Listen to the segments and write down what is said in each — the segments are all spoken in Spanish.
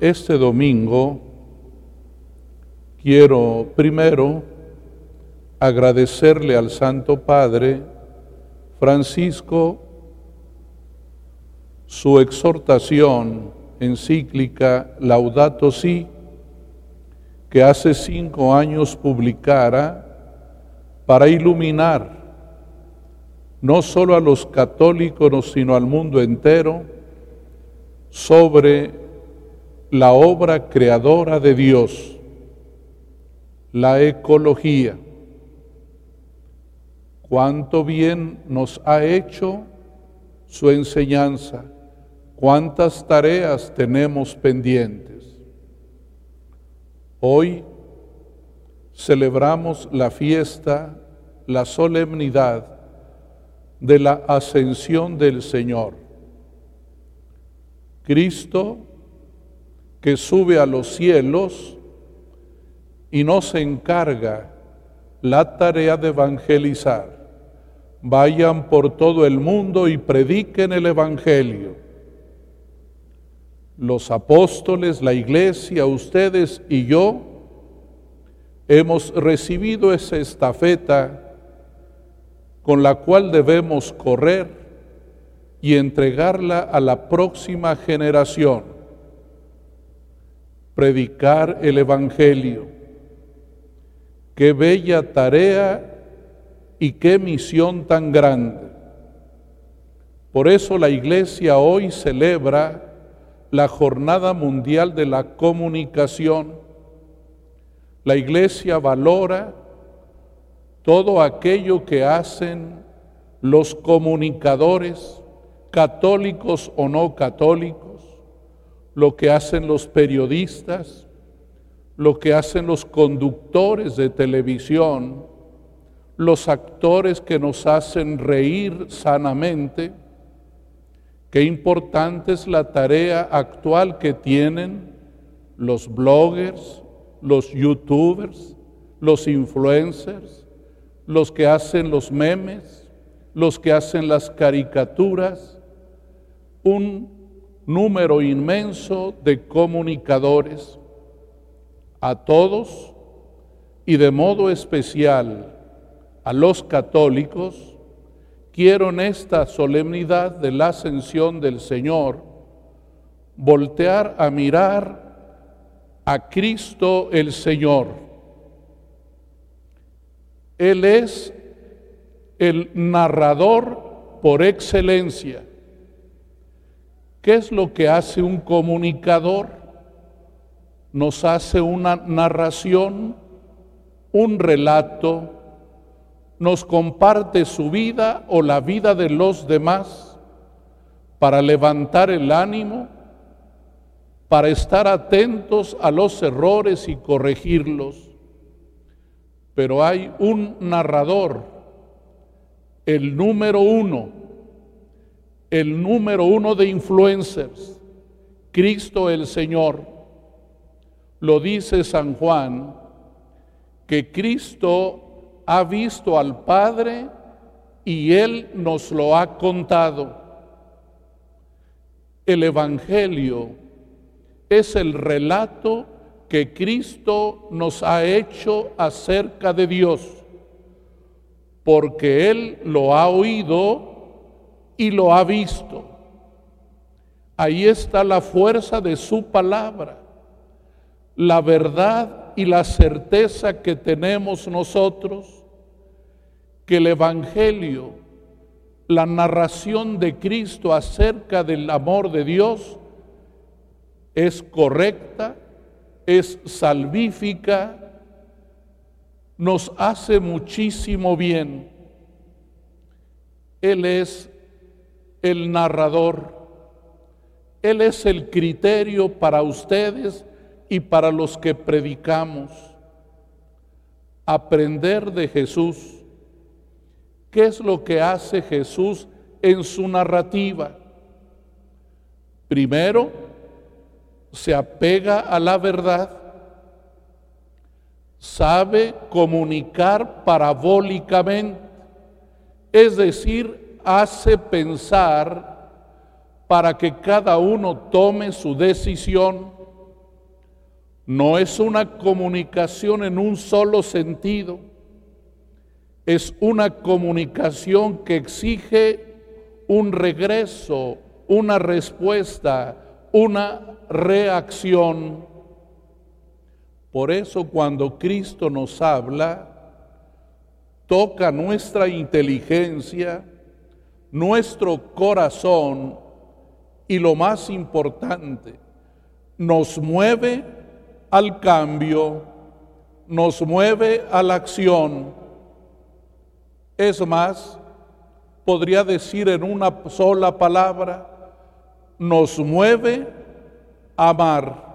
este domingo quiero primero agradecerle al Santo Padre Francisco su exhortación encíclica Laudato Si, que hace cinco años publicara para iluminar no solo a los católicos, sino al mundo entero, sobre la obra creadora de Dios, la ecología. Cuánto bien nos ha hecho su enseñanza, cuántas tareas tenemos pendientes. Hoy celebramos la fiesta, la solemnidad de la ascensión del Señor. Cristo que sube a los cielos y nos encarga la tarea de evangelizar. Vayan por todo el mundo y prediquen el Evangelio. Los apóstoles, la iglesia, ustedes y yo hemos recibido esa estafeta con la cual debemos correr y entregarla a la próxima generación. Predicar el Evangelio. Qué bella tarea y qué misión tan grande. Por eso la iglesia hoy celebra la Jornada Mundial de la Comunicación. La iglesia valora todo aquello que hacen los comunicadores, católicos o no católicos, lo que hacen los periodistas, lo que hacen los conductores de televisión, los actores que nos hacen reír sanamente, qué importante es la tarea actual que tienen los bloggers, los youtubers, los influencers, los que hacen los memes, los que hacen las caricaturas, un número inmenso de comunicadores, a todos y de modo especial a los católicos, quiero en esta solemnidad de la ascensión del Señor voltear a mirar a Cristo el Señor él es el narrador por excelencia. ¿Qué es lo que hace un comunicador? Nos hace una narración, un relato, nos comparte su vida o la vida de los demás para levantar el ánimo, para estar atentos a los errores y corregirlos pero hay un narrador, el número uno, el número uno de influencers, Cristo el Señor. Lo dice San Juan, que Cristo ha visto al Padre y Él nos lo ha contado. El Evangelio es el relato que Cristo nos ha hecho acerca de Dios, porque Él lo ha oído y lo ha visto. Ahí está la fuerza de su palabra, la verdad y la certeza que tenemos nosotros, que el Evangelio, la narración de Cristo acerca del amor de Dios, es correcta, es salvífica, nos hace muchísimo bien. Él es el narrador, Él es el criterio para ustedes y para los que predicamos. Aprender de Jesús. ¿Qué es lo que hace Jesús en su narrativa? Primero, se apega a la verdad, sabe comunicar parabólicamente, es decir, hace pensar para que cada uno tome su decisión. no es una comunicación en un solo sentido, es una comunicación que exige un regreso, una respuesta, una reacción. Por eso cuando Cristo nos habla, toca nuestra inteligencia, nuestro corazón y lo más importante, nos mueve al cambio, nos mueve a la acción. Es más, podría decir en una sola palabra, nos mueve a amar,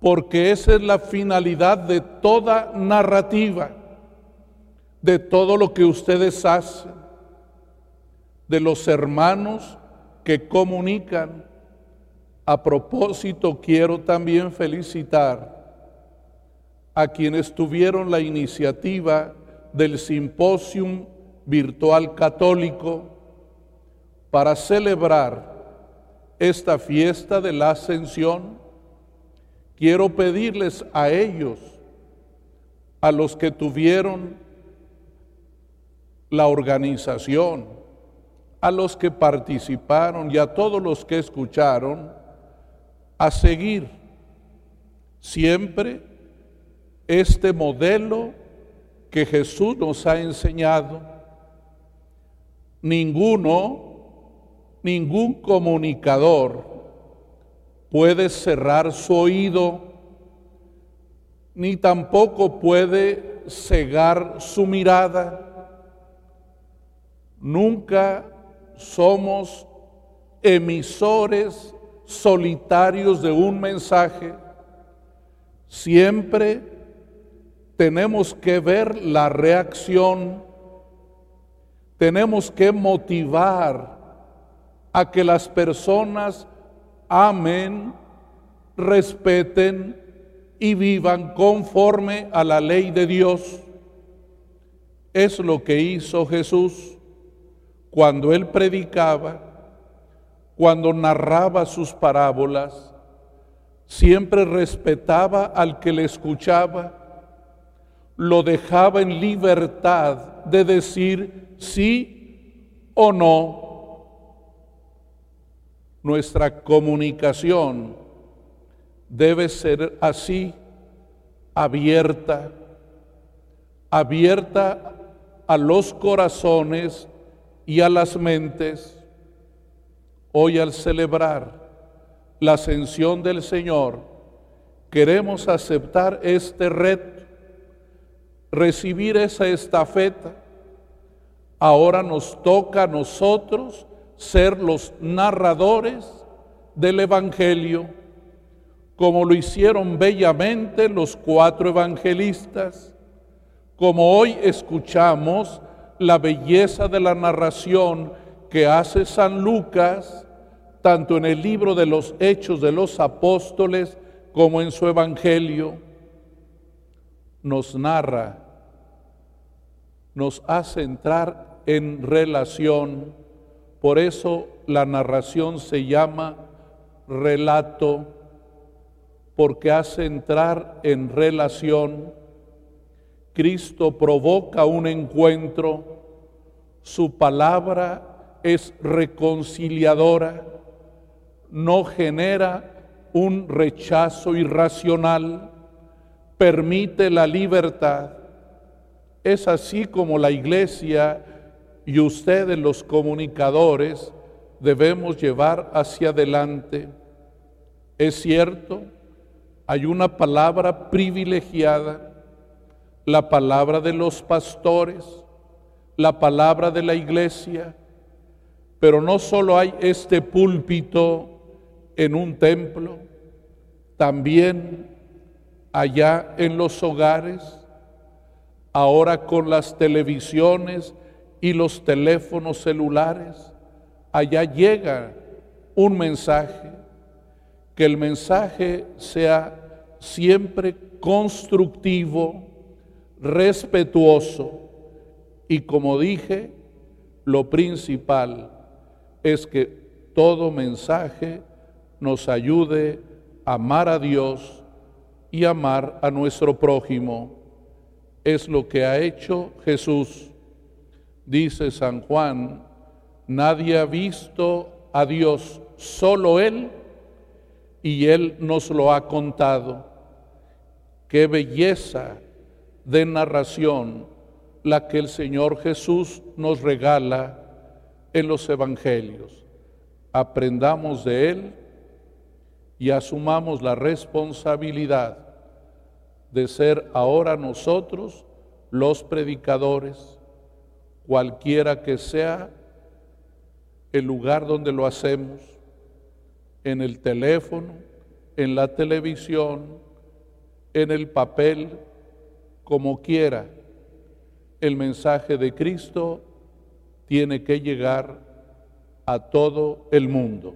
porque esa es la finalidad de toda narrativa, de todo lo que ustedes hacen, de los hermanos que comunican, a propósito, quiero también felicitar a quienes tuvieron la iniciativa del Simposium Virtual Católico para celebrar esta fiesta de la Ascensión. Quiero pedirles a ellos, a los que tuvieron la organización, a los que participaron y a todos los que escucharon, a seguir siempre este modelo que Jesús nos ha enseñado. Ninguno, ningún comunicador puede cerrar su oído, ni tampoco puede cegar su mirada. Nunca somos emisores solitarios de un mensaje, siempre tenemos que ver la reacción, tenemos que motivar a que las personas amen, respeten y vivan conforme a la ley de Dios. Es lo que hizo Jesús cuando él predicaba cuando narraba sus parábolas, siempre respetaba al que le escuchaba, lo dejaba en libertad de decir sí o no. Nuestra comunicación debe ser así, abierta, abierta a los corazones y a las mentes Hoy al celebrar la ascensión del Señor, queremos aceptar este reto, recibir esa estafeta. Ahora nos toca a nosotros ser los narradores del Evangelio, como lo hicieron bellamente los cuatro evangelistas, como hoy escuchamos la belleza de la narración que hace San Lucas, tanto en el libro de los Hechos de los Apóstoles como en su Evangelio, nos narra, nos hace entrar en relación. Por eso la narración se llama relato, porque hace entrar en relación. Cristo provoca un encuentro, su palabra es reconciliadora, no genera un rechazo irracional, permite la libertad. Es así como la iglesia y ustedes los comunicadores debemos llevar hacia adelante. Es cierto, hay una palabra privilegiada, la palabra de los pastores, la palabra de la iglesia, pero no solo hay este púlpito en un templo, también allá en los hogares, ahora con las televisiones y los teléfonos celulares, allá llega un mensaje, que el mensaje sea siempre constructivo, respetuoso y como dije, lo principal, es que todo mensaje nos ayude a amar a Dios, y amar a nuestro prójimo. Es lo que ha hecho Jesús. Dice San Juan, nadie ha visto a Dios, solo Él, y Él nos lo ha contado. Qué belleza de narración la que el Señor Jesús nos regala en los Evangelios. Aprendamos de Él y asumamos la responsabilidad de ser ahora nosotros los predicadores, cualquiera que sea el lugar donde lo hacemos, en el teléfono, en la televisión, en el papel, como quiera, el mensaje de Cristo tiene que llegar a todo el mundo.